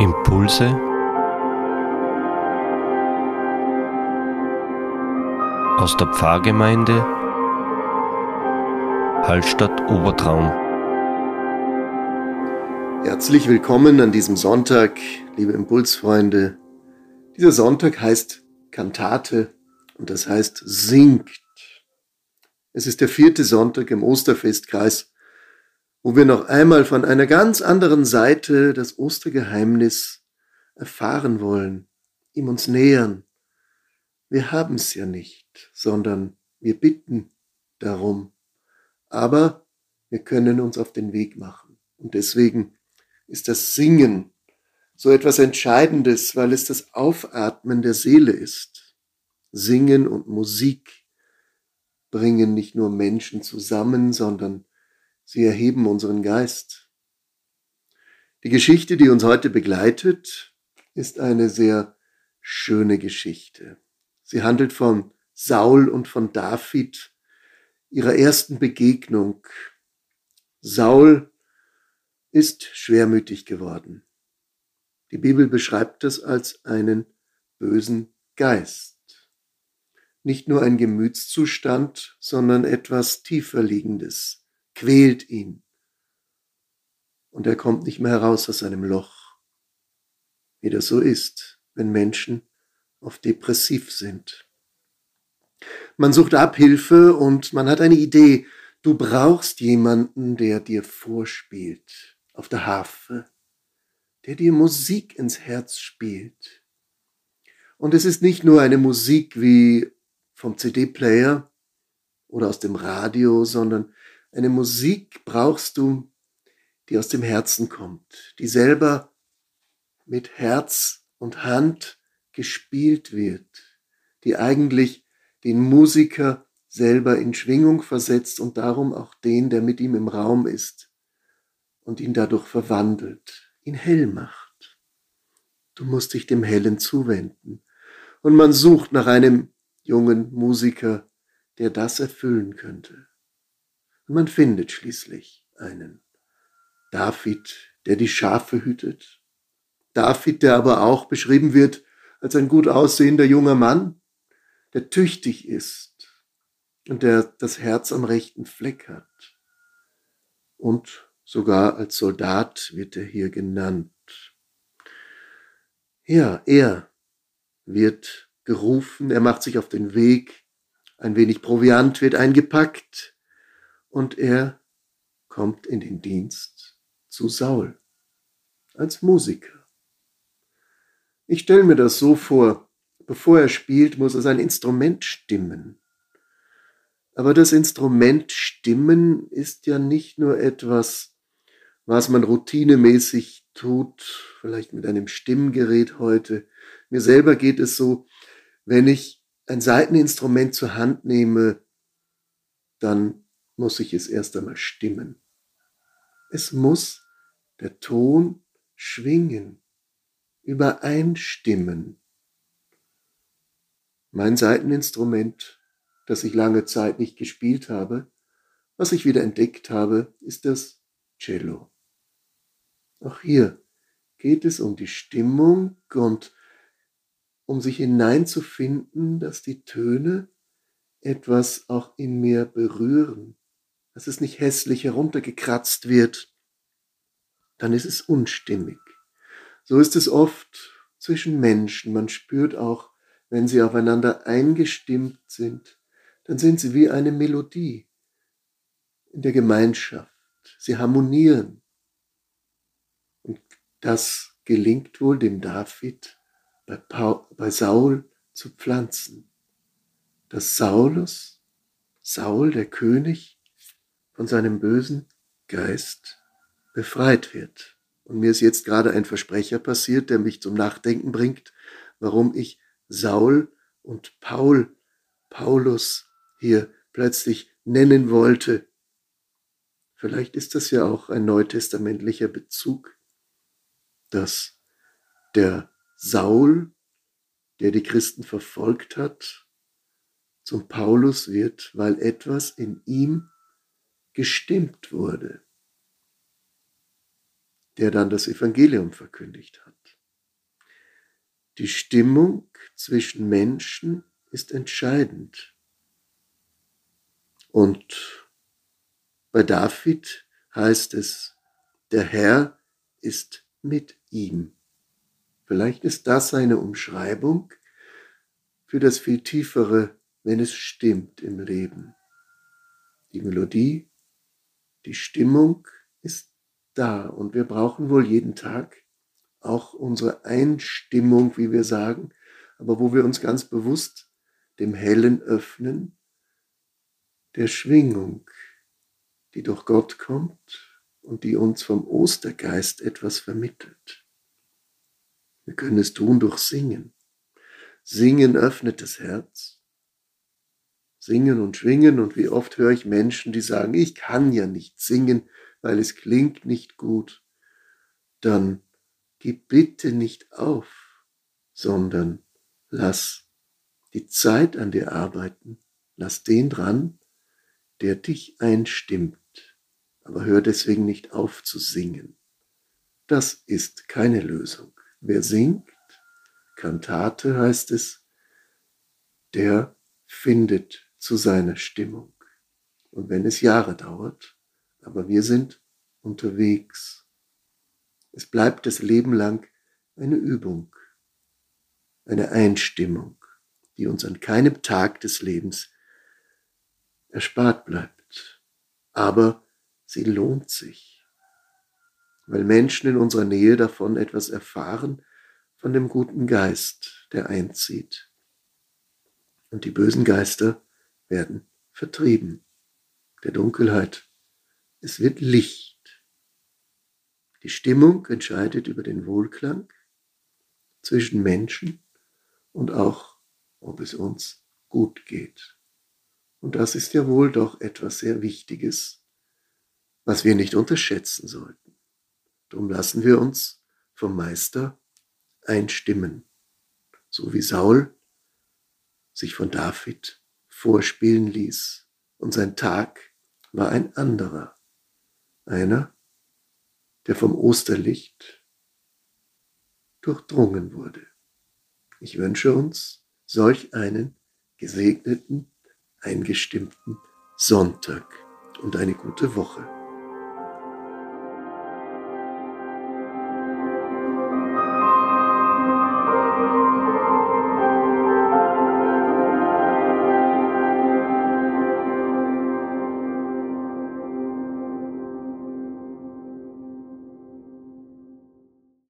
Impulse aus der Pfarrgemeinde Hallstatt Obertraum. Herzlich willkommen an diesem Sonntag, liebe Impulsfreunde. Dieser Sonntag heißt Kantate und das heißt singt. Es ist der vierte Sonntag im Osterfestkreis wo wir noch einmal von einer ganz anderen Seite das Ostergeheimnis erfahren wollen, ihm uns nähern. Wir haben es ja nicht, sondern wir bitten darum. Aber wir können uns auf den Weg machen. Und deswegen ist das Singen so etwas Entscheidendes, weil es das Aufatmen der Seele ist. Singen und Musik bringen nicht nur Menschen zusammen, sondern Sie erheben unseren Geist. Die Geschichte, die uns heute begleitet, ist eine sehr schöne Geschichte. Sie handelt von Saul und von David, ihrer ersten Begegnung. Saul ist schwermütig geworden. Die Bibel beschreibt es als einen bösen Geist. Nicht nur ein Gemütszustand, sondern etwas tiefer liegendes quält ihn. Und er kommt nicht mehr heraus aus seinem Loch, wie das so ist, wenn Menschen oft depressiv sind. Man sucht Abhilfe und man hat eine Idee. Du brauchst jemanden, der dir vorspielt auf der Harfe, der dir Musik ins Herz spielt. Und es ist nicht nur eine Musik wie vom CD-Player oder aus dem Radio, sondern eine Musik brauchst du, die aus dem Herzen kommt, die selber mit Herz und Hand gespielt wird, die eigentlich den Musiker selber in Schwingung versetzt und darum auch den, der mit ihm im Raum ist und ihn dadurch verwandelt, ihn hell macht. Du musst dich dem Hellen zuwenden. Und man sucht nach einem jungen Musiker, der das erfüllen könnte. Und man findet schließlich einen. David, der die Schafe hütet. David, der aber auch beschrieben wird als ein gut aussehender junger Mann, der tüchtig ist und der das Herz am rechten Fleck hat. Und sogar als Soldat wird er hier genannt. Ja, er wird gerufen, er macht sich auf den Weg, ein wenig Proviant wird eingepackt, und er kommt in den Dienst zu Saul als Musiker. Ich stelle mir das so vor, bevor er spielt, muss er sein Instrument stimmen. Aber das Instrument stimmen ist ja nicht nur etwas, was man routinemäßig tut, vielleicht mit einem Stimmgerät heute. Mir selber geht es so, wenn ich ein Saiteninstrument zur Hand nehme, dann muss ich es erst einmal stimmen. Es muss der Ton schwingen, übereinstimmen. Mein Saiteninstrument, das ich lange Zeit nicht gespielt habe, was ich wieder entdeckt habe, ist das Cello. Auch hier geht es um die Stimmung und um sich hineinzufinden, dass die Töne etwas auch in mir berühren, dass es nicht hässlich heruntergekratzt wird, dann ist es unstimmig. So ist es oft zwischen Menschen. Man spürt auch, wenn sie aufeinander eingestimmt sind, dann sind sie wie eine Melodie in der Gemeinschaft. Sie harmonieren. Und das gelingt wohl dem David bei, Paul, bei Saul zu pflanzen. Dass Saulus, Saul, der König, von seinem bösen Geist befreit wird. Und mir ist jetzt gerade ein Versprecher passiert, der mich zum Nachdenken bringt, warum ich Saul und Paul, Paulus hier plötzlich nennen wollte. Vielleicht ist das ja auch ein neutestamentlicher Bezug, dass der Saul, der die Christen verfolgt hat, zum Paulus wird, weil etwas in ihm gestimmt wurde. der dann das Evangelium verkündigt hat. Die Stimmung zwischen Menschen ist entscheidend. Und bei David heißt es, der Herr ist mit ihm. Vielleicht ist das eine Umschreibung für das viel tiefere, wenn es stimmt im Leben. Die Melodie, die Stimmung ist da und wir brauchen wohl jeden Tag auch unsere Einstimmung, wie wir sagen, aber wo wir uns ganz bewusst dem Hellen öffnen, der Schwingung, die durch Gott kommt und die uns vom Ostergeist etwas vermittelt. Wir können es tun durch Singen. Singen öffnet das Herz. Singen und schwingen und wie oft höre ich Menschen, die sagen, ich kann ja nicht singen, weil es klingt nicht gut. Dann gib bitte nicht auf, sondern lass die Zeit an dir arbeiten. Lass den dran, der dich einstimmt. Aber hör deswegen nicht auf zu singen. Das ist keine Lösung. Wer singt, Kantate heißt es, der findet zu seiner Stimmung. Und wenn es Jahre dauert, aber wir sind unterwegs. Es bleibt das Leben lang eine Übung, eine Einstimmung, die uns an keinem Tag des Lebens erspart bleibt. Aber sie lohnt sich, weil Menschen in unserer Nähe davon etwas erfahren, von dem guten Geist, der einzieht. Und die bösen Geister werden vertrieben. Der Dunkelheit. Es wird Licht. Die Stimmung entscheidet über den Wohlklang zwischen Menschen und auch, ob es uns gut geht. Und das ist ja wohl doch etwas sehr Wichtiges, was wir nicht unterschätzen sollten. Darum lassen wir uns vom Meister einstimmen, so wie Saul sich von David vorspielen ließ. Und sein Tag war ein anderer, einer, der vom Osterlicht durchdrungen wurde. Ich wünsche uns solch einen gesegneten, eingestimmten Sonntag und eine gute Woche.